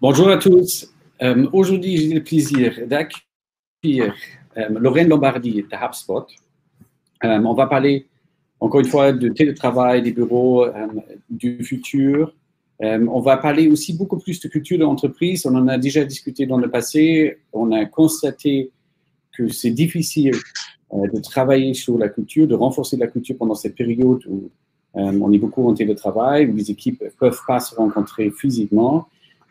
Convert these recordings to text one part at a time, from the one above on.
Bonjour à tous. Euh, Aujourd'hui, j'ai le plaisir d'accueillir euh, Lorraine Lombardi de HubSpot. Euh, on va parler encore une fois de télétravail, des bureaux, du futur. On va parler aussi beaucoup plus de culture de l'entreprise. On en a déjà discuté dans le passé. On a constaté que c'est difficile de travailler sur la culture, de renforcer la culture pendant cette période où on est beaucoup en télétravail, où les équipes ne peuvent pas se rencontrer physiquement.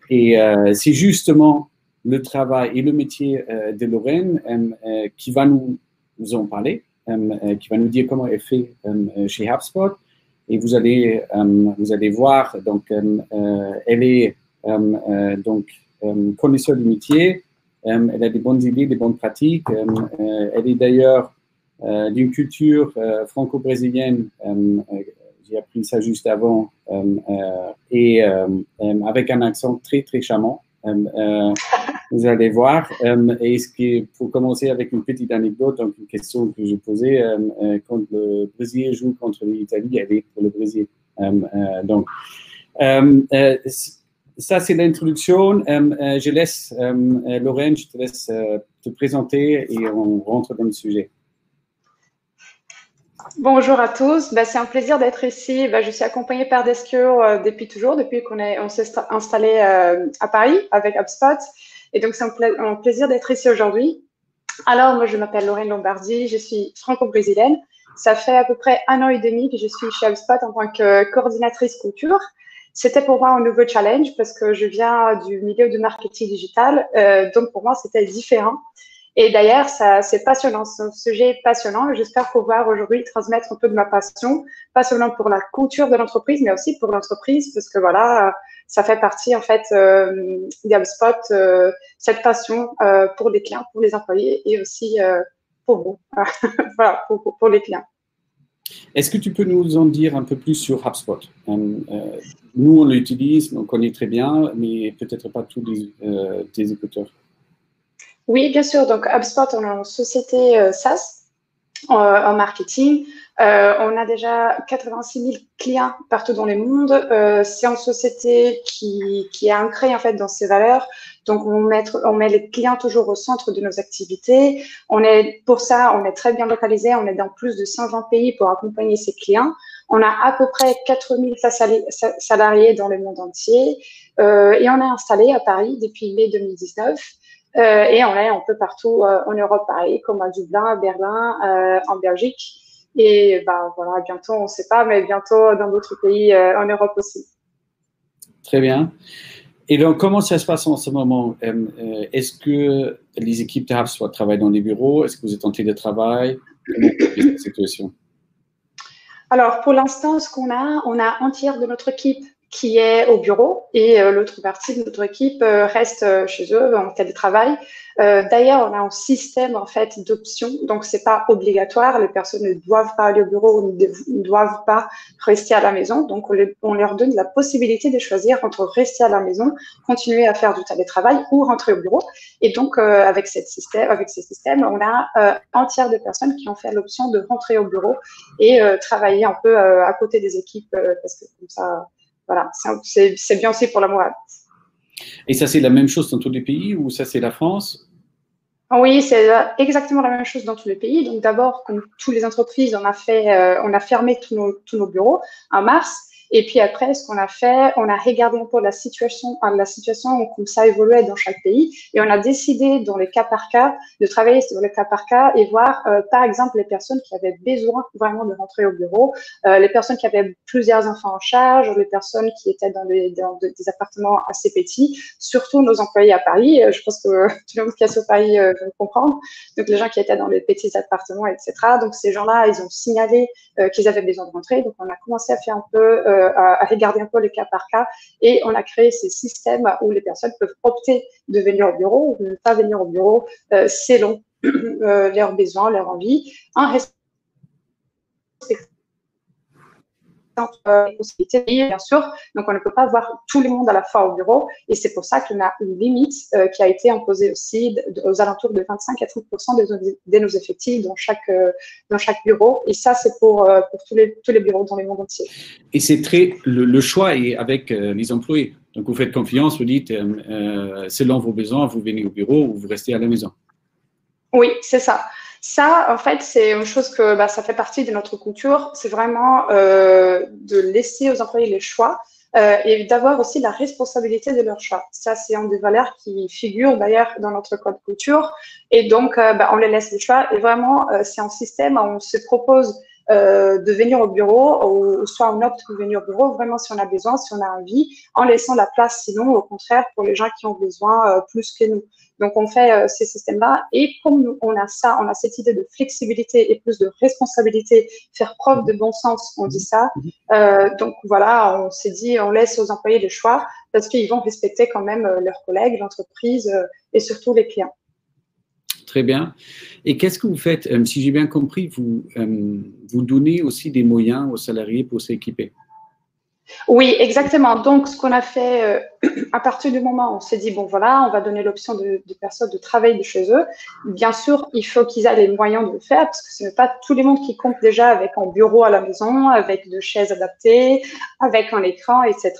Et euh, c'est justement le travail et le métier euh, de Lorraine euh, qui va nous, en parler, qui va nous dire comment elle fait chez HubSpot. Et vous allez, vous allez voir, donc, elle est donc connaisseur du métier. Elle a des bonnes idées, des bonnes pratiques. Elle est d'ailleurs d'une culture franco-brésilienne. J'ai appris ça juste avant. euh, euh, et euh, avec un accent très, très charmant. Vous allez voir. Et ce qui pour commencer avec une petite anecdote, donc une question que je posais, quand le Brésil joue contre l'Italie, elle est pour le Brésil. Donc, ça, c'est l'introduction. Je laisse, Lorraine, je te laisse te présenter et on rentre dans le sujet. Bonjour à tous, bah, c'est un plaisir d'être ici. Bah, je suis accompagnée par Deskio euh, depuis toujours, depuis qu'on on s'est sta- installé euh, à Paris avec HubSpot. Et donc, c'est un plaisir d'être ici aujourd'hui. Alors, moi, je m'appelle Lorraine Lombardi, je suis franco-brésilienne. Ça fait à peu près un an et demi que je suis chez HubSpot en tant que coordinatrice culture. C'était pour moi un nouveau challenge parce que je viens du milieu du marketing digital. Euh, donc, pour moi, c'était différent. Et d'ailleurs, c'est passionnant, c'est un sujet passionnant. J'espère pouvoir aujourd'hui transmettre un peu de ma passion, pas seulement pour la culture de l'entreprise, mais aussi pour l'entreprise, parce que voilà, ça fait partie en fait euh, d'HubSpot, euh, cette passion euh, pour les clients, pour les employés et aussi pour vous, pour, les clients. Est-ce que tu peux nous en dire un peu plus sur HubSpot Nous, on l'utilise, on connaît très bien, mais peut-être pas tous les, tes écouteurs. Oui, bien sûr. Donc, HubSpot, on est une société euh, SaaS euh, en marketing. Euh, on a déjà 86 000 clients partout dans le monde. C'est une société qui, est ancrée en fait dans ses valeurs. Donc, on met, les clients toujours au centre de nos activités. On est, pour ça, on est très bien localisé. On est dans plus de 120 pays pour accompagner ses clients. On a à peu près 4000 salariés dans le monde entier. Et on est installé à Paris depuis mai 2019. Euh, et on est un peu partout euh, en Europe, pareil, comme à Dublin, à Berlin, euh, en Belgique. Et bah, voilà, bientôt, on ne sait pas, mais bientôt dans d'autres pays en Europe aussi. Très bien. Et donc, comment ça se passe en ce moment Est-ce que les équipes de HubSpot travaillent dans les bureaux? Est-ce que vous êtes en télétravail? Comment est cette situation? Alors, pour l'instant, ce qu'on a, on a un tiers de notre équipe qui est au bureau et euh, l'autre partie de notre équipe euh, reste euh, chez eux en télétravail. D'ailleurs, on a un système en fait d'options, donc c'est pas obligatoire. Les personnes ne doivent pas aller au bureau ou ne doivent pas rester à la maison. Donc, on, leur donne la possibilité de choisir entre rester à la maison, continuer à faire du télétravail ou rentrer au bureau. Et donc, avec cette système, avec ces systèmes, on a un tiers de personnes qui ont fait l'option de rentrer au bureau et travailler un peu à côté des équipes parce que comme ça voilà, c'est bien aussi pour la morale. Et ça, c'est la même chose dans tous les pays ou ça, c'est la France? Oui, c'est exactement la même chose dans tous les pays. Donc d'abord, comme toutes les entreprises, on a fait, euh, on a fermé tous nos, tous nos bureaux en mars. Et puis après, ce qu'on a fait, on a regardé un peu la situation, la situation, comme ça évoluait dans chaque pays, et on a décidé, dans les cas par cas, de travailler sur les cas par cas et voir, euh, par exemple, les personnes qui avaient besoin vraiment de rentrer au bureau, euh, les personnes qui avaient plusieurs enfants en charge, les personnes qui étaient dans, des appartements assez petits, surtout nos employés à Paris. Je pense que tout le monde qui est sur Paris euh, veut comprendre. Donc les gens qui étaient dans les petits appartements, etc. Donc ces gens-là, ils ont signalé euh, qu'ils avaient besoin de rentrer. Donc on a commencé à faire un peu euh, à, regarder un peu les cas par cas. Et on a créé ces systèmes où les personnes peuvent opter de venir au bureau ou de ne pas venir au bureau euh, selon euh, leurs besoins, leurs envies, possibilités, bien sûr. Donc, on ne peut pas voir tout le monde à la fois au bureau. Et c'est pour ça qu'on a une limite euh, qui a été imposée aussi aux alentours de 25 à 30 de, de, nos effectifs dans chaque, euh, dans chaque bureau. Et ça, c'est pour, euh, pour tous, les, tous les bureaux dans le monde entier. Et c'est très. Le, le, choix est avec euh, les employés. Donc, vous faites confiance, vous dites, selon vos besoins, vous venez au bureau ou vous restez à la maison. Oui, c'est ça. Ça, en fait, c'est une chose que bah, ça fait partie de notre culture. C'est vraiment de laisser aux employés les choix. Euh, et d'avoir aussi la responsabilité de leur choix. Ça, c'est une des valeurs qui figure d'ailleurs dans notre code culture. Et donc, euh, bah, on les laisse le choix. Et vraiment, euh, c'est un système où on se propose de venir au bureau, ou soit on opte pour venir au bureau, vraiment si on a besoin, si on a envie, en laissant la place sinon, au contraire, pour les gens qui ont besoin plus que nous. Donc, on fait euh, ces systèmes-là. Et comme on a ça, on a cette idée de flexibilité et plus de responsabilité, faire preuve de bon sens, on dit ça. Euh, donc, voilà, on s'est dit, on laisse aux employés le choix parce qu'ils vont respecter quand même euh, leurs collègues, l'entreprise et surtout les clients. Très bien. Et qu'est-ce que vous faites Si j'ai bien compris, vous, vous donnez aussi des moyens aux salariés pour s'équiper? Oui, exactement. Donc, ce qu'on a fait euh, à partir du moment où on s'est dit, bon, voilà, on va donner l'option de, personnes de travailler de chez eux. Bien sûr, il faut qu'ils aient les moyens de le faire parce que ce n'est pas tout le monde qui compte déjà avec un bureau à la maison, avec de chaises adaptées, avec un écran, etc.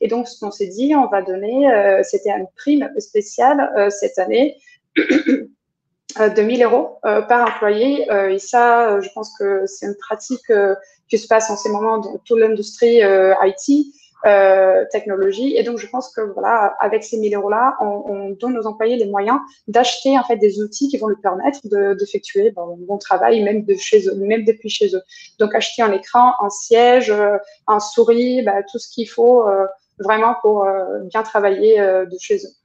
Et donc, ce qu'on s'est dit, on va donner, euh, c'était une prime spéciale euh, cette année. de 1000 euros par employé. et ça, je pense que c'est une pratique qui se passe en ces moments dans toute l'industrie euh, IT, euh, technologie. Et donc, je pense que voilà, avec ces 1000 euros-là, on, donne aux employés les moyens d'acheter en fait des outils qui vont leur permettre d'effectuer bon, bon travail, même de chez eux, même depuis chez eux. Donc, acheter un écran, un siège, euh, un souris, bah, tout ce qu'il faut vraiment pour bien travailler de chez eux.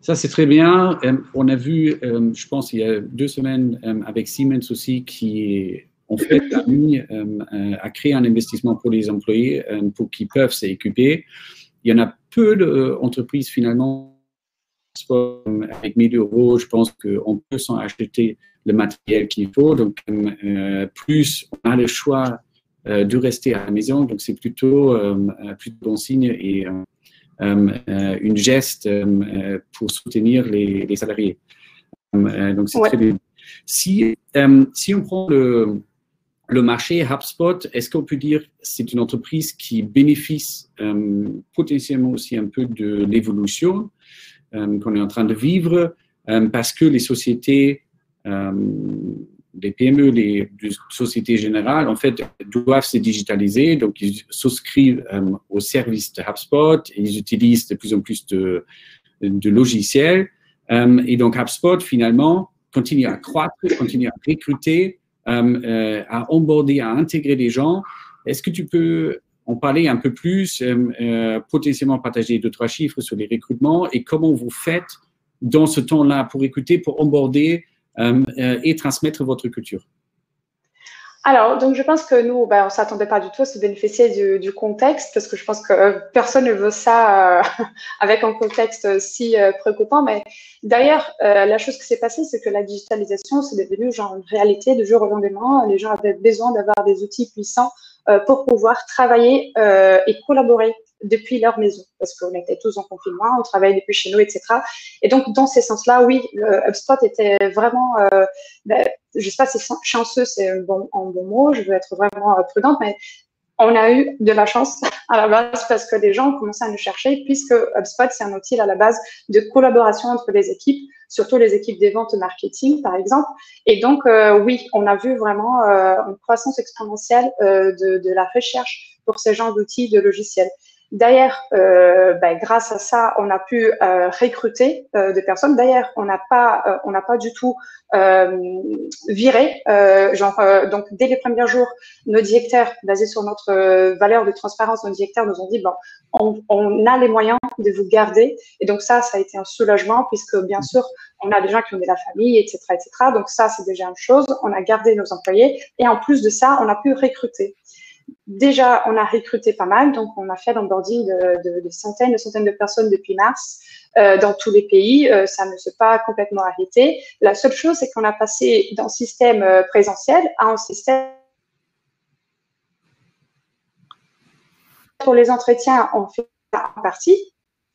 Ça, c'est très bien. on a vu, je pense, il y a deux semaines avec Siemens aussi, qui en fait, a, mis, euh, a créé un investissement pour les employés euh, pour qu'ils peuvent s'équiper. Il y en a peu d'entreprises finalement avec 1000 euros, je pense qu'on peut s'en acheter le matériel qu'il faut. Donc, euh, plus on a le choix de rester à la maison, donc c'est plutôt, plutôt bon signe et une geste pour soutenir les, salariés. donc, c'est très bien. Si, si on prend le, le marché HubSpot, est-ce qu'on peut dire c'est une entreprise qui bénéficie euh, potentiellement aussi un peu de l'évolution euh, qu'on est en train de vivre euh, parce que les sociétés, les PME, les, sociétés générales, en fait, doivent se digitaliser. Donc, ils souscrivent au service de HubSpot ils utilisent de plus en plus de, logiciels. et donc, HubSpot, finalement, continue à croître, continue à recruter euh, euh, à onboarder, à intégrer des gens. Est-ce que tu peux en parler un peu plus, euh, potentiellement partager deux, trois chiffres sur les recrutements et comment vous faites dans ce temps-là pour écouter, pour onboarder et transmettre votre culture alors, donc je pense que nous, ben, on ne s'attendait pas du tout à se bénéficier du, contexte, parce que je pense que euh, personne ne veut ça euh, avec un contexte si euh, préoccupant. Mais d'ailleurs, la chose qui s'est passée, c'est que la digitalisation, c'est devenu genre une réalité de jour au lendemain. Les gens avaient besoin d'avoir des outils puissants pour pouvoir travailler et collaborer depuis leur maison, parce qu'on était tous en confinement, on travaillait depuis chez nous, etc. Et donc, dans ces sens-là, oui, HubSpot était vraiment, euh, ben, je ne sais pas si chanceux, c'est un bon, un bon mot, je veux être vraiment euh, prudente, mais on a eu de la chance à la base parce que les gens ont commencé à nous chercher, puisque HubSpot, c'est un outil à la base de collaboration entre les équipes, surtout les équipes des ventes marketing, par exemple. Et donc, euh, oui, on a vu vraiment euh, une croissance exponentielle euh, de, la recherche pour ces genres d'outils, de logiciels. D'ailleurs, ben, grâce à ça, on a pu recruter des personnes. D'ailleurs, on n'a pas, on n'a pas du tout viré. Donc dès les premiers jours, nos directeurs, basés sur notre valeur de transparence, nos directeurs nous ont dit bon, on, on, a les moyens de vous garder. Et donc ça, ça a été un soulagement puisque bien sûr, on a des gens qui ont de la famille, etc., etc. Donc ça, c'est déjà une chose. On a gardé nos employés et en plus de ça, on a pu recruter déjà, on a recruté pas mal, donc on a fait l'onboarding de, de, centaines, de centaines de personnes depuis mars euh, dans tous les pays. Euh, ça ne s'est pas complètement arrêté. La seule chose, c'est qu'on a passé d'un système euh, présentiel à un système pour les entretiens, on fait en partie,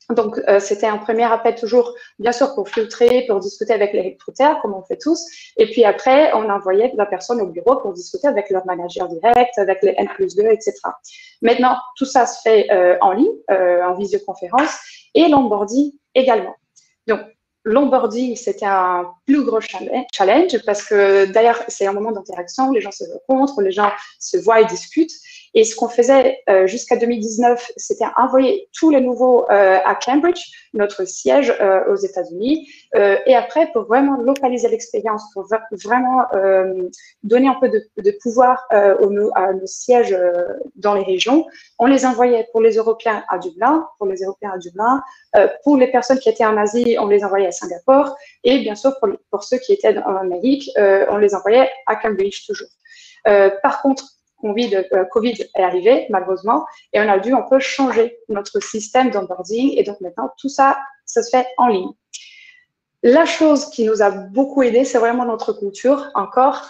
donc, euh, c'était un premier appel toujours, bien sûr, pour filtrer, pour discuter avec les recruteurs, comme on fait tous. Et puis après, on envoyait la personne au bureau pour discuter avec leur manager direct, avec les N plus 2, etc. Maintenant, tout ça se fait en ligne, en visioconférence, et l'onboarding également. Donc, l'onboarding, c'était un plus gros challenge parce que d'ailleurs, c'est un moment d'interaction, les gens se rencontrent, les gens se voient et discutent. Et ce qu'on faisait euh, jusqu'à 2019, c'était envoyer tous les nouveaux euh, à Cambridge, notre siège euh, aux États-Unis. et après, pour vraiment localiser l'expérience, pour vraiment donner un peu de, pouvoir aux, à nos sièges dans les régions, on les envoyait pour les Européens à Dublin, pour les Européens à Dublin, pour les personnes qui étaient en Asie, on les envoyait à Singapour, et bien sûr pour ceux qui étaient en Amérique, on les envoyait à Cambridge toujours. par contre, COVID, euh, COVID est arrivé, malheureusement, et on a dû un peu changer notre système d'onboarding. Et donc maintenant, tout ça, ça se fait en ligne. La chose qui nous a beaucoup aidé, c'est vraiment notre culture, encore,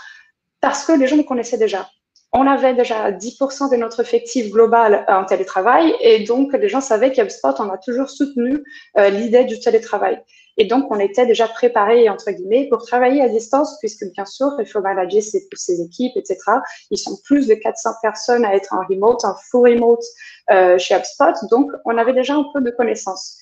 parce que les gens nous connaissaient déjà. On avait déjà 10% de notre effectif global en télétravail, et donc les gens savaient qu'HubSpot, on a toujours soutenu euh, l'idée du télétravail. Et donc, on était déjà préparé, entre guillemets, pour travailler à distance, puisque bien sûr, il faut manager ses, ses équipes, etc. Ils sont plus de 400 personnes à être en remote, en full remote euh, chez HubSpot. Donc, on avait déjà un peu de connaissances.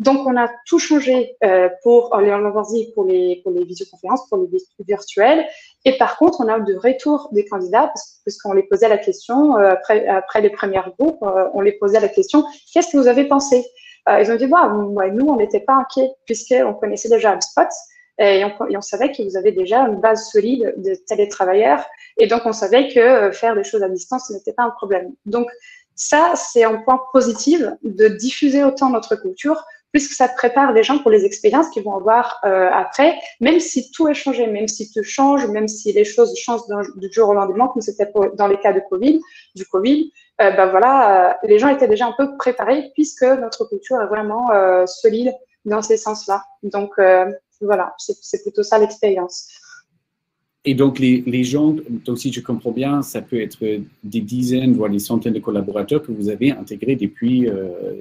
Donc, on a tout changé euh, pour les pour les pour les visioconférences, pour les virtuels. Et par contre, on a eu de retour des candidats puisqu'on les posait la question euh, après après les premières groupes, euh, on les posait la question qu'est-ce que vous avez pensé? Euh, ils ont dit, nous, on n'était pas inquiets puisqu'on connaissait déjà HubSpot et on, et on savait vous avez déjà une base solide de télétravailleurs et donc on savait que euh, faire des choses à distance, ce n'était pas un problème. Donc, ça, c'est un point positif de diffuser autant notre culture puisque ça prépare les gens pour les expériences qu'ils vont avoir euh, après, même si tout est changé, même si tout change, même si les choses changent du jour au lendemain, comme c'était dans les cas de Covid, du Covid, euh, ben voilà, euh, les gens étaient déjà un peu préparés puisque notre culture est vraiment euh, solide dans ces sens-là. Donc voilà, c'est plutôt ça l'expérience. Et donc, les, les, gens, donc si je comprends bien, ça peut être des dizaines, voire des centaines de collaborateurs que vous avez intégrés depuis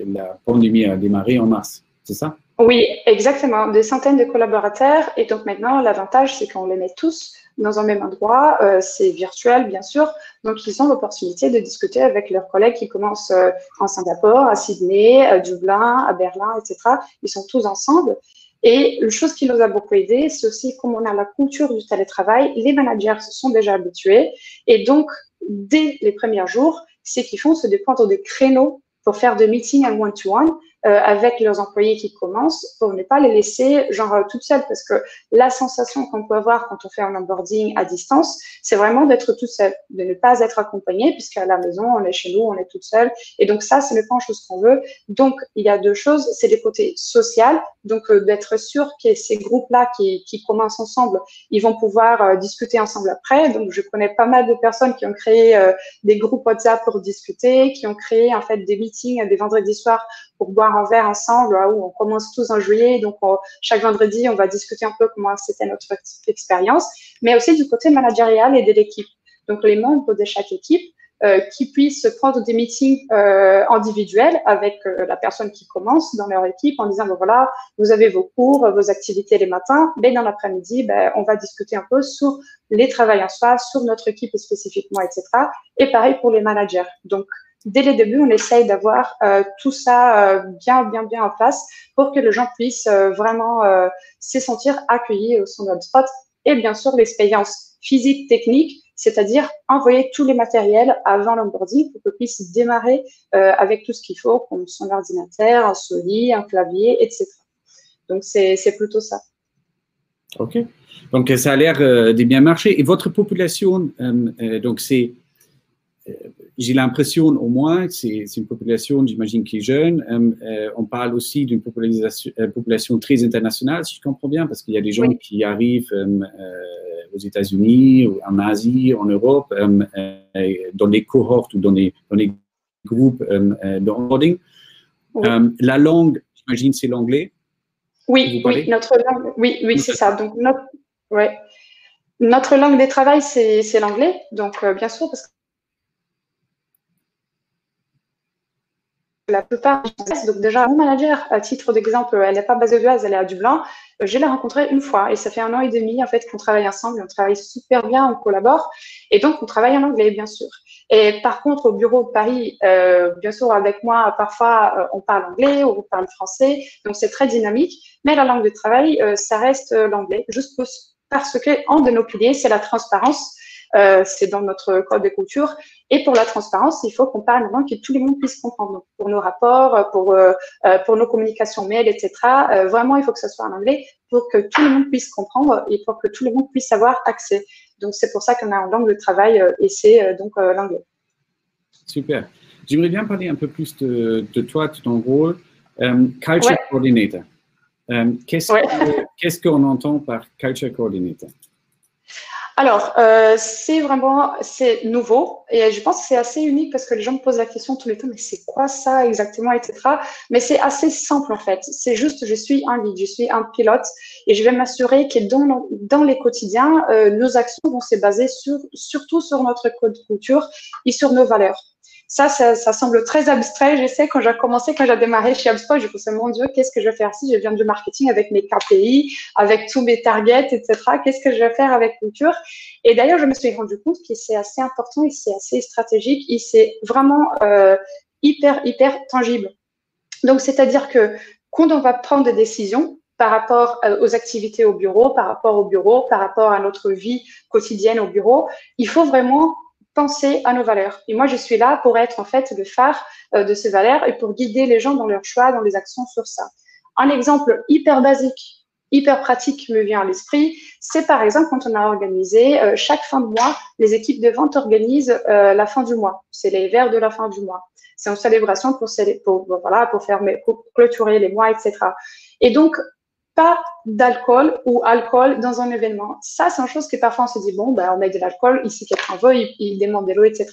la pandémie a démarré en mars, c'est ça? Oui, exactement, des centaines de collaborateurs. Et donc maintenant, l'avantage, c'est qu'on les met tous dans un même endroit. Euh, c'est virtuel, bien sûr. Donc, ils ont l'opportunité de discuter avec leurs collègues qui commencent euh, en Singapour, à Sydney, à Dublin, à Berlin, etc. Ils sont tous ensemble. Et une chose qui nous a beaucoup aidé, c'est aussi comme on a la culture du télétravail, les managers se sont déjà habitués. Et donc, dès les premiers jours, ce qu'ils font, c'est de prendre des créneaux pour faire des meetings en one-to-one euh, avec leurs employés qui commencent pour ne pas les laisser genre euh, toutes seules parce que la sensation qu'on peut avoir quand on fait un onboarding à distance, c'est vraiment d'être toute seule, de ne pas être accompagné puisqu'à la maison, on est chez nous, on est toute seule et donc ça, c'est n'est pas chose qu'on veut. Donc, il y a deux choses, c'est les côtés social, donc euh, d'être sûr que ces groupes-là qui, qui commencent ensemble, ils vont pouvoir discuter ensemble après. Donc, je connais pas mal de personnes qui ont créé des groupes WhatsApp pour discuter, qui ont créé en fait des meetings des vendredis soirs boire un verre ensemble, où on commence tous en juillet. Donc, chaque vendredi, on va discuter un peu comment c'était notre expérience, mais aussi du côté managérial et de l'équipe. Donc, les membres de chaque équipe euh, qui puissent prendre des meetings euh, individuels avec euh, la personne qui commence dans leur équipe en disant, voilà, vous avez vos cours, vos activités les matins, mais dans l'après-midi, ben, on va discuter un peu sur les travails en soi, sur notre équipe spécifiquement, etc. Et pareil pour les managers. Donc, dès les débuts, on essaye d'avoir euh, tout ça euh, bien, bien, bien en place pour que les gens puissent euh, vraiment se sentir accueillis au sein de spot. Et bien sûr, l'expérience physique, technique, c'est-à-dire envoyer tous les matériels avant l'onboarding pour qu'ils puissent démarrer avec tout ce qu'il faut, comme son ordinateur, un souris, un clavier, etc. Donc, c'est plutôt ça. OK. Donc, ça a l'air de bien marcher. Et votre population, donc, c'est j'ai l'impression au moins que c'est une population, j'imagine, qui est jeune. Euh, euh, on parle aussi d'une population, euh, population, très internationale, si je comprends bien, parce qu'il y a des gens qui arrivent aux États-Unis, en Asie, en Europe, dans les cohortes ou dans les groupes d'onboarding. la langue, j'imagine, c'est l'anglais. Oui, oui, notre langue, oui, oui, c'est ça. Donc, notre, ouais. notre langue de travail, c'est l'anglais. Donc, bien sûr, parce la plupart donc déjà mon manager à titre d'exemple elle n'est pas basée de Oise elle est à Dublin euh, je l'ai rencontrée une fois et ça fait un an et demi en fait qu'on travaille ensemble on travaille super bien on collabore et donc on travaille en anglais bien sûr Et par contre, au bureau de Paris, euh, bien sûr, avec moi, parfois, euh, on parle anglais ou on parle français, donc c'est très dynamique. Mais la langue de travail, ça reste l'anglais, juste parce que un de nos piliers, c'est la transparence. Euh, c'est dans notre code de culture. Et pour la transparence, il faut qu'on parle vraiment que tout le monde puisse comprendre. pour nos rapports, pour, euh, euh, pour nos communications mail, etc. vraiment, il faut que ce soit en anglais pour que tout le monde puisse comprendre et pour que tout le monde puisse avoir accès. Donc, c'est pour ça qu'on a une langue de travail et c'est donc l'anglais. Super. J'aimerais bien parler un peu plus de, de toi, de ton rôle. culture Coordinator. Qu'est-ce qu'on entend par Culture Coordinator? Alors, euh, c'est vraiment, c'est nouveau et je pense que c'est assez unique parce que les gens me posent la question tous les temps, mais c'est quoi ça exactement, etc. Mais c'est assez simple en fait. C'est juste, je suis un guide, je suis un pilote et je vais m'assurer que dans, dans les quotidiens, euh, nos actions vont se baser sur, surtout sur notre code culture et sur nos valeurs. Ça, ça, semble très abstrait. Je sais, quand j'ai commencé, quand j'ai démarré chez HubSpot, je dit, mon Dieu, qu'est-ce que je vais faire si je viens du marketing avec mes KPI, avec tous mes targets, etc. Qu'est-ce que je vais faire avec culture Et d'ailleurs, je me suis rendu compte que c'est assez important et c'est assez stratégique et c'est vraiment euh, hyper, hyper tangible. Donc, c'est-à-dire que quand on va prendre des décisions, par rapport euh, aux activités au bureau, par rapport au bureau, par rapport à notre vie quotidienne au bureau, il faut vraiment penser à nos valeurs. Et moi, je suis là pour être en fait le phare euh, de ces valeurs et pour guider les gens dans leurs choix, dans les actions sur ça. Un exemple hyper basique, hyper pratique me vient à l'esprit, c'est par exemple quand on a organisé euh, chaque fin de mois, les équipes de vente organisent euh, la fin du mois. C'est les verres de la fin du mois. C'est une célébration pour, pour, voilà, pour, faire, pour clôturer les mois, etc. Et donc, pas d'alcool ou alcool dans un événement. Ça, c'est une chose que parfois on se dit, bon, ben, on met de l'alcool, ici quelqu'un veut, il, il demande de l'eau, etc.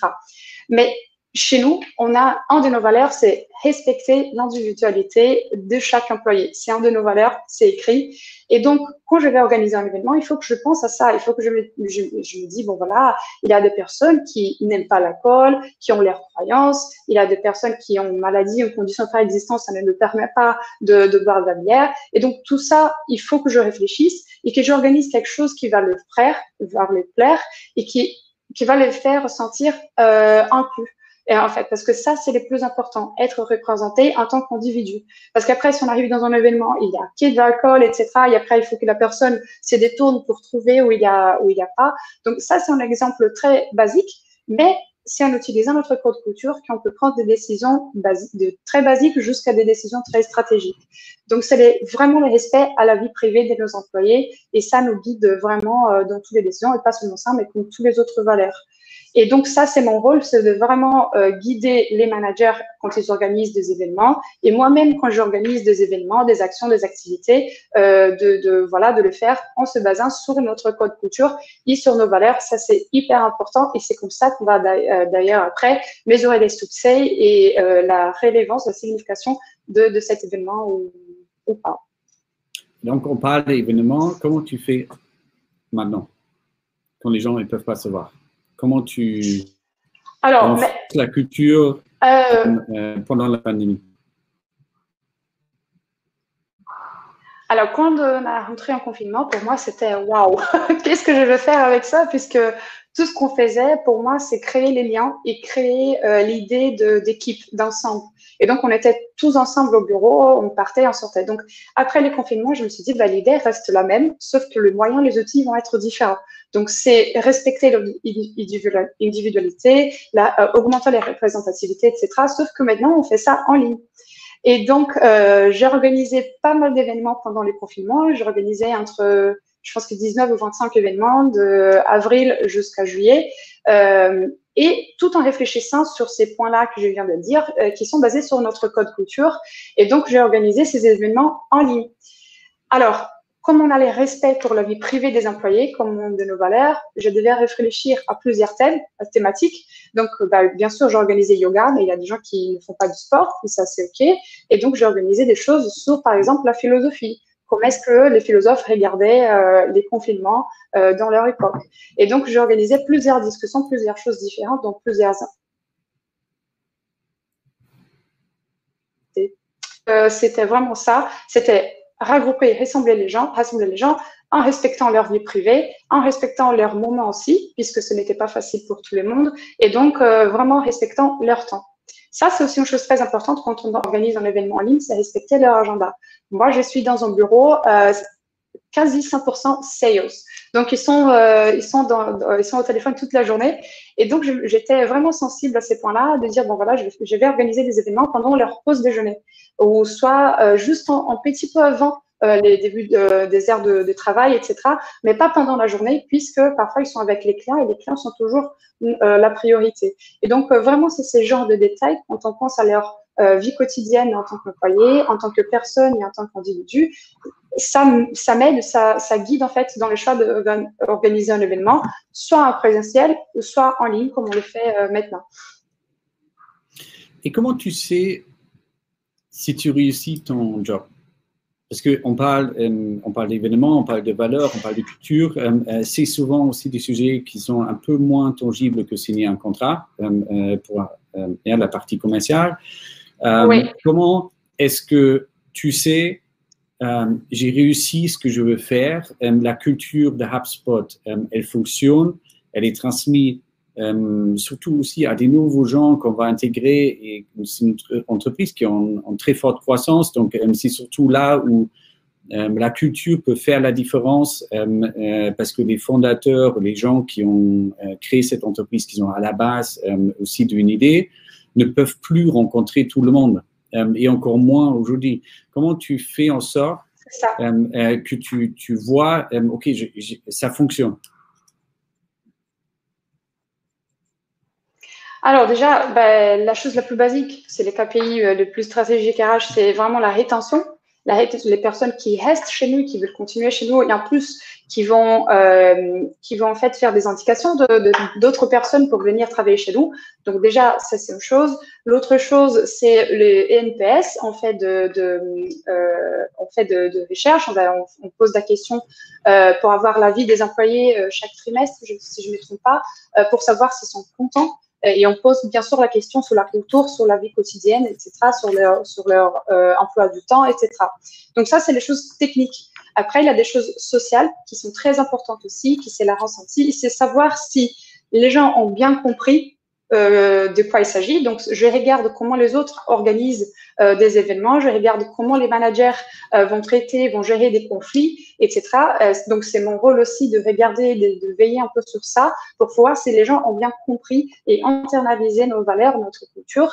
Mais chez nous, on a un de nos valeurs, c'est respecter l'individualité de chaque employé. C'est un de nos valeurs, c'est écrit. Et donc, quand je vais organiser un événement, il faut que je pense à ça. Il faut que je me, je, me dis, bon voilà, il y a des personnes qui n'aiment pas l'alcool, qui ont leurs croyances. Il y a des personnes qui ont une maladie, une condition de existence, ça ne leur permet pas de, de boire de la bière. Et donc, tout ça, il faut que je réfléchisse et que j'organise quelque chose qui va leur plaire, va leur plaire et qui, qui va les faire ressentir euh, inclus. Et en fait, parce que ça, c'est le plus important, être représenté en tant qu'individu. Parce qu'après, si on arrive dans un événement, il y a qui de l'alcool, etc. Et après, il faut que la personne se détourne pour trouver où il y a, où il y a pas. Donc ça, c'est un exemple très basique, mais c'est en utilisant notre code culture qu'on peut prendre des décisions de très basiques jusqu'à des décisions très stratégiques. Donc, c'est vraiment le respect à la vie privée de nos employés et ça nous guide vraiment euh, dans toutes les décisions et pas seulement ça, mais comme toutes les autres valeurs. Et donc ça, c'est mon rôle, c'est de vraiment euh, guider les managers quand ils organisent des événements, et moi-même quand j'organise des événements, des actions, des activités, euh, de, voilà, de le faire en se basant sur notre code culture et sur nos valeurs. Ça, c'est hyper important, et c'est comme ça qu'on va euh, d'ailleurs après mesurer les succès et la rélevance, la signification de, de cet événement ou, ou pas. Donc, on parle d'événements. Comment tu fais maintenant, quand les gens ne peuvent pas se voir? Comment tu Alors, la culture euh, euh, pendant la pandémie? Alors, quand on a rentré en confinement, pour moi, c'était waouh, qu'est-ce que je vais faire avec ça? Puisque tout ce qu'on faisait, pour moi, c'est créer les liens et créer euh, l'idée d'équipe, d'ensemble. Et donc, on était tous ensemble au bureau, on partait, on sortait. Donc, après les confinements, je me suis dit, bah, l'idée reste la même, sauf que le moyen, les outils vont être différents. Donc, c'est respecter l'individualité, euh, augmenter les représentativités, etc. Sauf que maintenant, on fait ça en ligne. Et donc, euh, j'ai organisé pas mal d'événements pendant les confinements. J'ai organisé entre, je pense que 19 ou 25 événements de avril jusqu'à juillet. Euh, et tout en réfléchissant sur ces points-là que je viens de dire, euh, qui sont basés sur notre code culture. Et donc, j'ai organisé ces événements en ligne. Alors, comme on a les respects pour la vie privée des employés, comme de nos valeurs, je devais réfléchir à plusieurs thèmes, à thématiques. Donc, bah, bien sûr, j'ai organisé yoga, mais il y a des gens qui ne font pas du sport, et ça, c'est OK. Et donc, j'ai organisé des choses sur, par exemple, la philosophie comment est-ce que les philosophes regardaient euh, les confinements euh, dans leur époque. Et donc, j'ai plusieurs discussions, plusieurs choses différentes, donc plusieurs... Euh, c'était vraiment ça. C'était regrouper, rassembler les gens, rassembler les gens, en respectant leur vie privée, en respectant leur moment aussi, puisque ce n'était pas facile pour tout le monde, et donc vraiment respectant leur temps. Ça, c'est aussi une chose très importante quand on organise un événement en ligne, c'est respecter leur agenda. Moi, je suis dans un bureau euh, quasi 100% sales. Donc, ils sont, euh, ils, sont ils sont au téléphone toute la journée. Et donc, j'étais vraiment sensible à ces points-là, de dire, bon, voilà, je vais, organiser des événements pendant leur pause déjeuner, ou soit euh, juste en, en, petit peu avant les débuts de, des heures de, travail, etc., mais pas pendant la journée, puisque parfois, ils sont avec les clients et les clients sont toujours euh, la priorité. Et donc, euh, vraiment, c'est ces genres de détails quand on pense à leur euh, vie quotidienne en tant qu'employé, en tant que personne et en tant qu'individu, ça, ça m'aide, ça, guide en fait dans le choix d'organiser un événement, soit en présentiel, soit en ligne, comme on le fait euh, maintenant. Et comment tu sais si tu réussis ton job? Parce qu'on parle, euh, on parle d'événements, on parle de valeurs, on parle de culture. Euh, c'est souvent aussi des sujets qui sont un peu moins tangibles que signer un contrat pour la partie commerciale. oui. Comment est-ce que tu sais euh, j'ai réussi ce que je veux faire? Euh, la culture de HubSpot, euh, elle fonctionne, elle est transmise surtout aussi à des nouveaux gens qu'on va intégrer et c'est une entreprise qui est en, très forte croissance. Donc, c'est surtout là où la culture peut faire la différence parce que les fondateurs, les gens qui ont créé cette entreprise, qui ont à la base aussi d'une idée, ne peuvent plus rencontrer tout le monde. Euh, et encore moins aujourd'hui. Comment tu fais en sorte euh, euh, que tu, tu vois, OK, ça fonctionne Alors déjà, ben, la chose la plus basique, c'est les KPI le plus stratégique RH, c'est vraiment la rétention les personnes qui restent chez nous, qui veulent continuer chez nous, et en plus qui vont, euh, qui vont en fait faire des indications d'autres personnes pour venir travailler chez nous. Donc déjà, ça c'est une chose. L'autre chose, c'est le ENPS. On fait de, euh, recherche, on, pose la question euh, pour avoir l'avis des employés euh, chaque trimestre, si je ne me trompe pas, euh, pour savoir s'ils sont contents et on pose bien sûr la question sur la culture, sur la vie quotidienne, etc., sur leur, sur leur euh, emploi du temps, etc. Donc ça, c'est les choses techniques. Après, il y a des choses sociales qui sont très importantes aussi, qui c'est la ressenti, c'est savoir si les gens ont bien compris euh, de quoi il s'agit. Donc, je regarde comment les autres organisent euh, des événements, je regarde comment les managers euh, vont traiter, vont gérer des conflits, etc. Euh, donc, c'est mon rôle aussi de regarder, de, de, veiller un peu sur ça pour voir si les gens ont bien compris et internalisé nos valeurs, notre culture,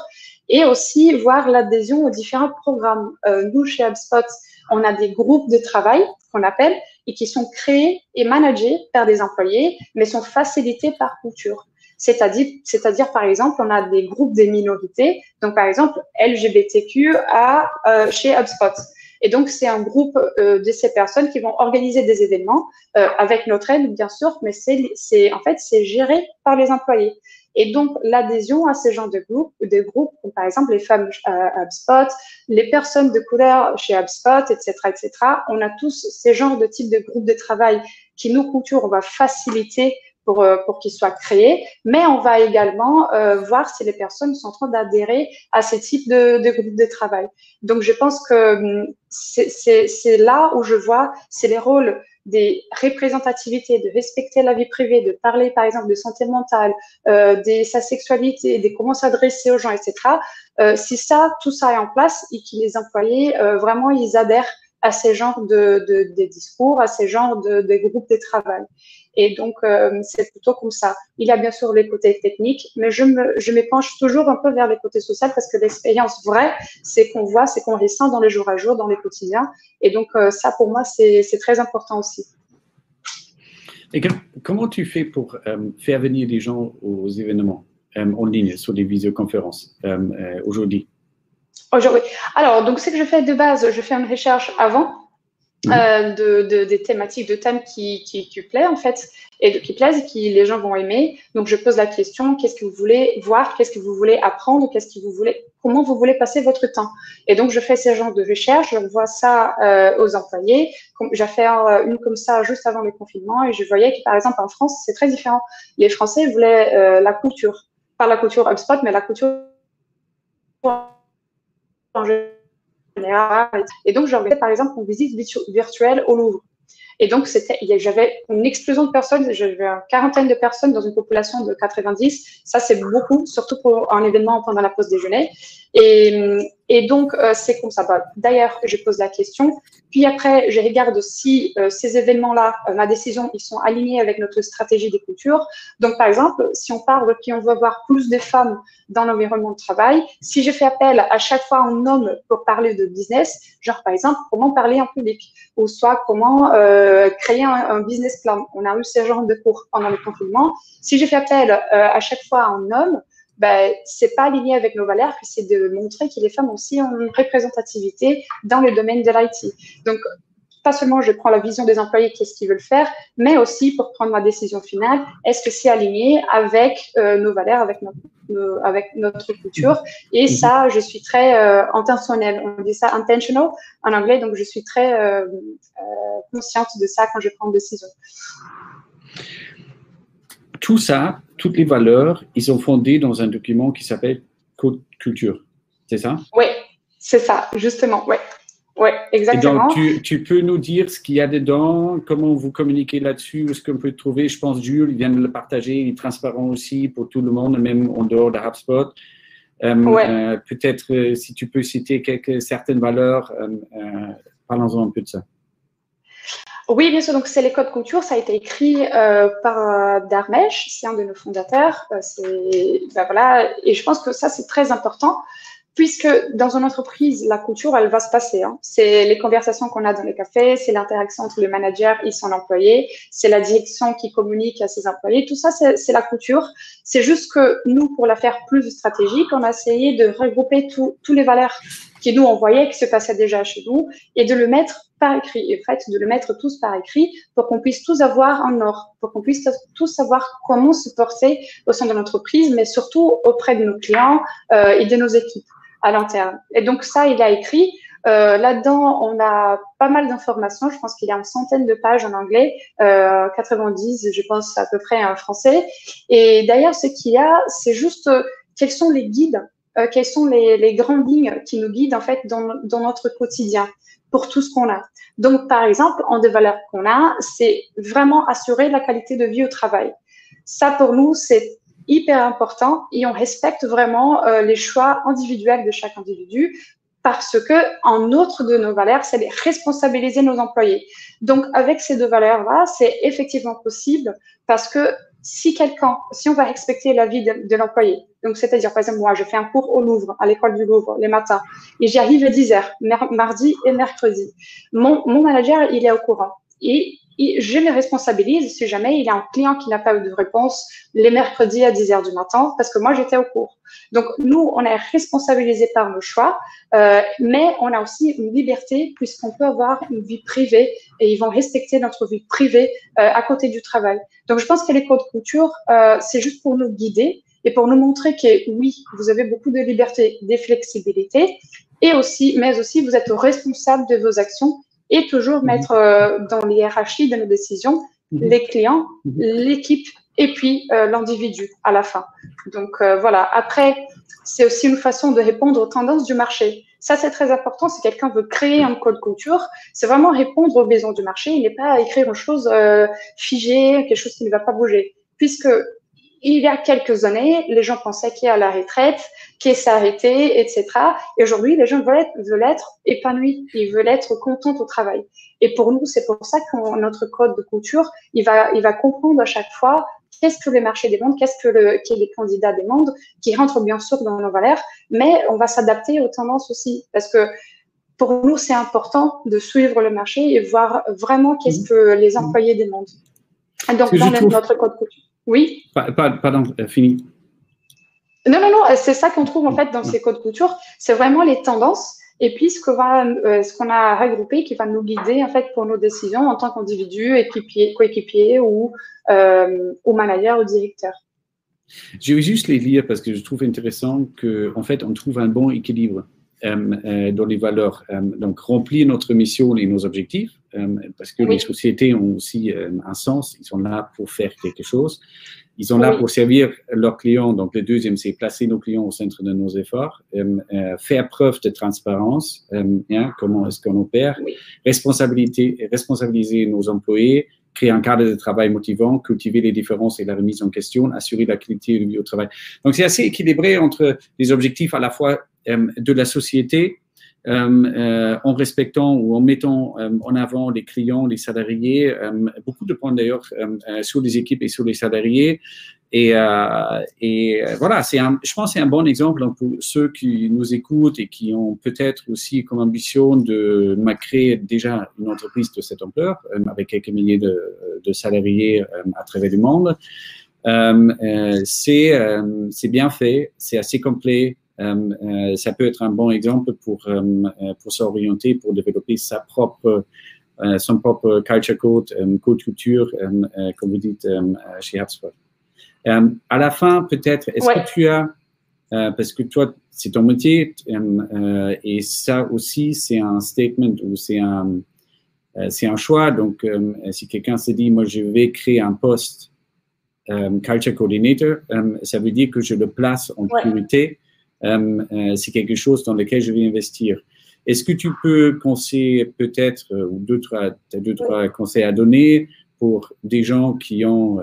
et aussi voir l'adhésion aux différents programmes. Euh, nous, chez HubSpot, on a des groupes de travail qu'on appelle et qui sont créés et managés par des employés, mais sont facilités par culture. C'est-à-dire, c'est-à-dire, par exemple, on a des groupes des minorités, donc par exemple LGBTQ à, euh, chez HubSpot. Et donc, c'est un groupe euh, de ces personnes qui vont organiser des événements euh, avec notre aide, bien sûr, mais c'est, c'est en fait, c'est géré par les employés. Et donc, l'adhésion à ces genres de groupes, des groupes, comme par exemple les femmes à HubSpot, les personnes de couleur chez HubSpot, etc., etc., on a tous ces genres de types de groupes de travail qui, nous, culture, on va faciliter pour, euh, qu'ils soient créés, mais on va également euh, voir si les personnes sont en train d'adhérer à ces types de, de groupes de travail. Donc, je pense que hum, c'est là où je vois, c'est les rôles des représentativités, de respecter la vie privée, de parler par exemple de santé mentale, euh, de sa sexualité, de comment s'adresser aux gens, etc. Euh, si ça, tout ça est en place et que les employés, euh, vraiment, ils adhèrent à ces genres de, discours, à ces genres de, groupes de travail. Et donc, euh, c'est plutôt comme ça. Il y a bien sûr les côtés techniques, mais je je m'épanche toujours un peu vers les côtés sociaux parce que l'expérience vraie, c'est qu'on voit, c'est qu'on ressent dans les jours à jour, dans les quotidiens. Et donc, euh, ça, pour moi, c'est, très important aussi. Et comment tu fais pour euh, faire venir des gens aux événements en ligne, sur des visioconférences aujourd'hui? Aujourd'hui. Alors, donc, ce que je fais de base, je fais une recherche avant. Euh, de, de, des thématiques, de thèmes qui, qui, qui plaisent en fait, et qui plaisent qui les gens vont aimer. Donc je pose la question qu'est-ce que vous voulez voir, qu'est-ce que vous voulez apprendre, qu'est-ce que vous voulez, comment vous voulez passer votre temps. Et donc je fais ces genres de recherches, je vois ça euh, aux employés. J'ai fait euh, une comme ça juste avant le confinement et je voyais que par exemple en France c'est très différent. Les Français voulaient la couture, pas la couture HubSpot, mais la couture en et donc, j'ai organisé par exemple une visite virtuelle au Louvre. Et donc, j'avais une explosion de personnes, j'avais une quarantaine de personnes dans une population de 90. Ça, c'est beaucoup, surtout pour un événement pendant la pause déjeuner. Et, donc, euh, c'est comme ça. Bah, d'ailleurs, je pose la question. Puis après, je regarde si euh, ces événements-là, euh, ma décision, ils sont alignés avec notre stratégie des cultures. Donc, par exemple, si on parle qu'on veut avoir plus de femmes dans l'environnement de travail, si je fais appel à chaque fois un homme pour parler de business, genre par exemple, comment parler en public, ou soit comment créer un, un, business plan? On a eu ce genre de cours pendant le confinement. Si je fais appel à chaque fois à un homme, ben, c'est pas aligné avec nos valeurs, c'est de montrer que les femmes aussi ont une représentativité dans le domaine de l'IT. Donc, pas seulement je prends la vision des employés, qu'est-ce qu'ils veulent faire, mais aussi pour prendre ma décision finale, est-ce que c'est aligné avec euh, nos valeurs, avec notre, avec notre culture? Et mhm. ça, je suis très euh, intentionnelle. On dit ça intentional en anglais, donc je suis très euh, consciente de ça quand je prends une décision tout ça, toutes les valeurs, ils sont fondés dans un document qui s'appelle Code Culture. C'est ça? Oui, c'est ça, justement. Oui, ouais, exactement. Et donc, tu, peux nous dire ce qu'il y a dedans, comment vous communiquez là-dessus, où est-ce qu'on peut trouver Je pense Jules, il vient de le partager, il est transparent aussi pour tout le monde, même en dehors de HubSpot. Euh, euh, peut-être euh, si tu peux citer quelques, certaines valeurs, parlons-en un peu de ça. Oui, bien sûr. Donc, c'est les codes couture. Ça a été écrit euh, par euh, Darmesh, c'est un de nos fondateurs. Euh, ben voilà. Et je pense que ça, c'est très important puisque dans une entreprise, la couture, elle va se passer. Hein. C'est les conversations qu'on a dans les cafés, c'est l'interaction entre le manager et son employé, c'est la direction qui communique à ses employés. Tout ça, c'est la couture. C'est juste que nous, pour la faire plus stratégique, on a essayé de regrouper tous les valeurs qui nous on voyait qui se passaient déjà chez nous et de le mettre par écrit, et en fait, de le mettre tous par écrit pour qu'on puisse tous avoir un ordre, pour qu'on puisse tous savoir comment se porter au sein de l'entreprise, mais surtout auprès de nos clients euh, et de nos équipes à l'interne. Et donc ça, il a écrit. Euh, Là-dedans, on a pas mal d'informations. Je pense qu'il y a une centaine de pages en anglais, euh, 90, je pense à peu près en français. Et d'ailleurs, ce qu'il y a, c'est juste euh, quels sont les guides, euh, quelles sont les, les, grandes lignes qui nous guident en fait dans, notre quotidien pour tout ce qu'on a? Donc, par exemple, en des valeurs qu'on a, c'est vraiment assurer la qualité de vie au travail. Ça, pour nous, c'est hyper important et on respecte vraiment euh, les choix individuels de chaque individu parce que en autre de nos valeurs, c'est responsabiliser nos employés. Donc, avec ces deux valeurs-là, c'est effectivement possible parce que si quelqu'un, si on va respecter la vie de, l'employé, donc c'est-à-dire, par exemple, moi, je fais un cours au Louvre, à l'école du Louvre, les matins, et j'y arrive à 10 heures, mardi et mercredi. Mon, mon manager, il est au courant. Et je les responsabilise si jamais il y a un client qui n'a pas eu de réponse les mercredis à 10 heures du matin parce que moi j'étais au cours. Donc nous, on est responsabilisés par nos choix, euh, mais on a aussi une liberté puisqu'on peut avoir une vie privée et ils vont respecter notre vie privée euh, à côté du travail. Donc je pense que les codes couture, euh, c'est juste pour nous guider et pour nous montrer que oui, vous avez beaucoup de liberté, des flexibilités et aussi, mais aussi vous êtes responsable de vos actions et toujours mhm. mettre euh, dans les hiérarchies de nos décisions mhm. les clients, mhm. l'équipe et puis euh, l'individu à la fin. Donc euh, voilà, après, c'est aussi une façon de répondre aux tendances du marché. Ça, c'est très important. Si quelqu'un veut créer un code culture, c'est vraiment répondre aux besoins du marché. Il n'est pas à écrire une chose figée, quelque chose qui ne va pas bouger. Puisque il y a quelques années, les gens pensaient qu'il y a la retraite, qu'il s'arrêtait, etc. Et aujourd'hui, les gens veulent être, veulent être épanouis, ils veulent être contents au travail. Et pour nous, c'est pour ça que notre code de culture, il va, il va comprendre à chaque fois qu'est-ce que le marché demande, qu'est-ce que, le, que les candidats demandent, qui rentrent bien sûr dans nos valeurs, mais on va s'adapter aux tendances aussi. Parce que pour nous, c'est important de suivre le marché et voir vraiment qu'est-ce mmh. que les employés demandent. Donc, dans notre code culture. Oui. Pardon, euh, fini. Non, non, non, c'est ça qu'on trouve en fait dans ces codes couture. C'est vraiment les tendances et puis ce qu'on euh, qu'on a regroupé qui va nous guider en fait pour nos décisions en tant qu'individu, équipier, coéquipier ou, euh, ou manager ou directeur. Je vais juste les lire parce que je trouve intéressant qu'en en fait on trouve un bon équilibre euh, dans les valeurs. donc remplir notre mission et nos objectifs parce que les sociétés ont aussi un sens, ils sont là pour faire quelque chose ils sont là pour servir leurs clients. Donc, le deuxième, c'est placer nos clients au centre de nos efforts, euh, euh, faire preuve de transparence, euh, hein, comment est-ce qu'on opère, responsabilité, responsabiliser nos employés, créer un cadre de travail motivant, cultiver les différences et la remise en question, assurer la qualité du au travail. Donc, c'est assez équilibré entre les objectifs à la fois de la société euh, euh, en respectant ou en mettant euh, en avant les clients, les salariés, beaucoup de points d'ailleurs sur les équipes et sur les salariés. Et, voilà, c'est je pense c'est un bon exemple pour ceux qui nous écoutent et qui ont peut-être aussi comme ambition de, créer déjà une entreprise de cette ampleur avec quelques milliers de, salariés à travers le monde. c'est bien fait, c'est assez complet, euh, euh, ça peut être un bon exemple pour, euh, pour s'orienter, pour développer sa propre, son propre culture code, code culture, comme vous dites chez HubSpot. à la fin, peut-être, est-ce que tu as, parce que toi, c'est ton métier, et ça aussi, c'est un statement ou c'est un, c'est un choix. Donc, si quelqu'un se dit, moi, je vais créer un poste culture coordinator, ça veut dire que je le place en priorité euh, euh, c'est quelque chose dans lequel je vais investir. Est-ce que tu peux conseiller peut-être, euh, ou deux, trois, deux, trois conseils à donner pour des gens qui ont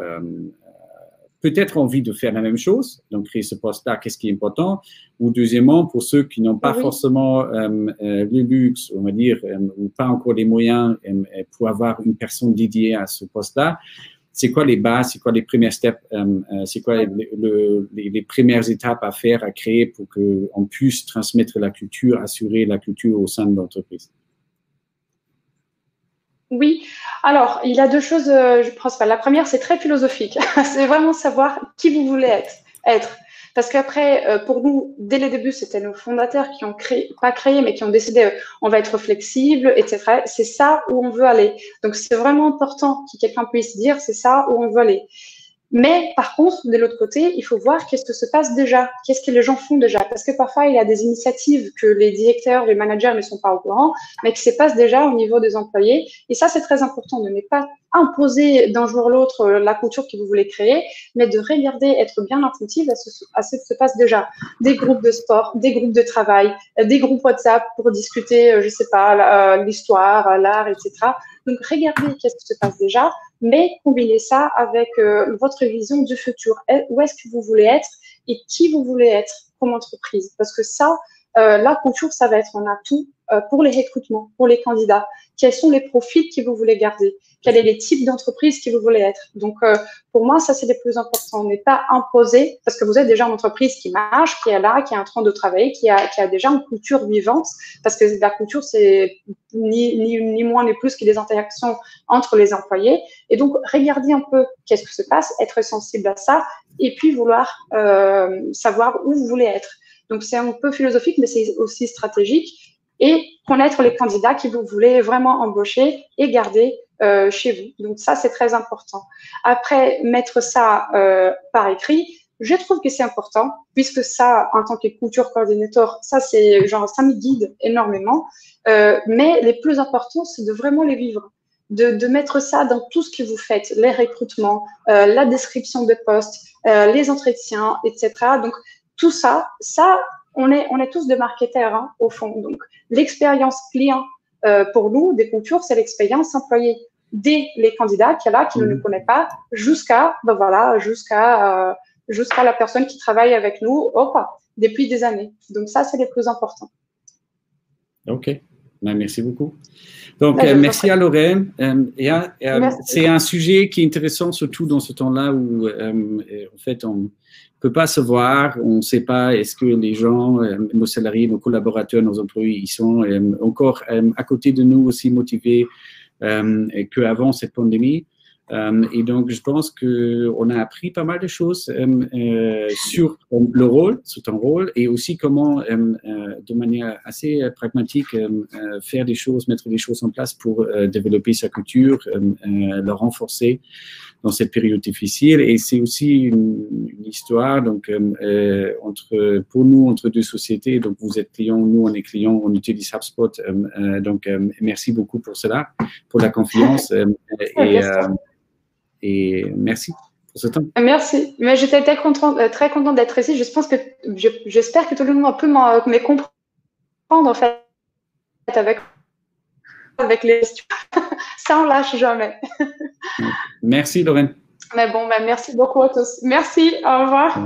peut-être envie de faire la même chose, donc créer ce poste-là, qu'est-ce qui est important, ou deuxièmement, pour ceux qui n'ont pas forcément le luxe, on va dire, ou pas encore les moyens pour avoir une personne dédiée à ce poste-là, c'est quoi les bases, c'est quoi les premières steps, euh, euh, c'est quoi les, premières étapes à faire, à créer pour qu'on puisse transmettre la culture, assurer la culture au sein de l'entreprise? Oui, alors il y a deux choses, euh, je pense pas. La première, c'est très philosophique. c'est vraiment savoir qui vous voulez être. être. Parce qu'après, euh, pour nous, dès le début, c'était nos fondateurs qui ont créé, pas créé, mais qui ont décidé, euh, on va être flexible, etc. C'est ça où on veut aller. Donc, c'est vraiment important que quelqu'un puisse dire, c'est ça où on veut aller. Mais par contre, de l'autre côté, il faut voir qu'est-ce que se passe déjà, qu'est-ce que les gens font déjà. Parce que parfois, il y a des initiatives que les directeurs, les managers ne sont pas au courant, mais qui se passent déjà au niveau des employés. Et ça, c'est très important de ne pas imposer d'un jour l'autre euh, la culture que vous voulez créer, mais de regarder, être bien attentive à ce, qui se passe déjà. Des groupes de sport, des groupes de travail, euh, des groupes WhatsApp pour discuter, euh, je sais pas, l'histoire, l'art, etc. Donc, regardez qu'est-ce qui se passe déjà, mais combinez ça avec euh, votre vision du futur. Où est-ce que vous voulez être et qui vous voulez être comme entreprise? Parce que ça, euh, la culture, ça va être un atout euh, pour les recrutements, pour les candidats. Quels sont les profits que vous voulez garder? Quels sont les types d'entreprises que vous voulez être? Donc, euh, pour moi, ça, c'est le plus important. N'est pas imposer, parce que vous êtes déjà une entreprise qui marche, qui est là, qui est en train de travailler, qui a, qui a déjà une culture vivante, parce que la culture, c'est ni, ni, ni moins ni plus que des interactions entre les employés. Et donc, regardez un peu qu'est-ce qui se passe, être sensible à ça, et puis vouloir euh, savoir où vous voulez être. Donc, c'est un peu philosophique, mais c'est aussi stratégique. Et connaître les candidats qui vous voulez vraiment embaucher et garder euh, chez vous. Donc, ça, c'est très important. Après, mettre ça euh, par écrit, je trouve que c'est important, puisque ça, en tant que culture coordinateur, ça, c'est genre, ça me guide énormément. Euh, mais les plus importants, c'est de vraiment les vivre. De, mettre ça dans tout ce que vous faites, les recrutements, la description de poste, euh, les entretiens, etc. Donc, tout ça, ça, on est, on est tous des marketeurs hein, au fond. Donc, l'expérience client euh, pour nous, des cultures, c'est l'expérience employée. Dès les candidats qui est là, qui ne nous mmh. connaît pas, jusqu'à, ben voilà, jusqu'à euh, jusqu'à la personne qui travaille avec nous, hop, depuis des années. Donc ça, c'est les plus importants. OK. Ben, merci beaucoup. Donc, ben, euh, merci à Lorraine. c'est un sujet qui est intéressant, surtout dans ce temps-là où, en fait, on, peut pas se voir, on ne sait pas est-ce que les gens, euh, nos salariés, nos collaborateurs, nos employés, ils sont euh, encore euh, à côté de nous aussi motivés qu'avant cette pandémie. Et donc, je pense qu'on a appris pas mal de choses sur le rôle, sur ton rôle, et aussi comment, de manière assez pragmatique, faire des choses, mettre des choses en place pour développer sa culture, le renforcer dans cette période difficile. Et c'est aussi une, histoire donc, euh, euh, entre, pour nous, entre deux sociétés. Donc, vous êtes client, nous, on est client, on utilise HubSpot. Euh, donc, merci beaucoup pour cela, pour la confiance. et, et merci Merci. Mais j'étais très contente, euh, très contente d'être ici. Je pense que j'espère que tout le monde peut me comprendre en fait avec avec les questions. Ça on lâche jamais. Merci Lorraine. Mais bon, ben, merci beaucoup à tous. Merci. Au revoir.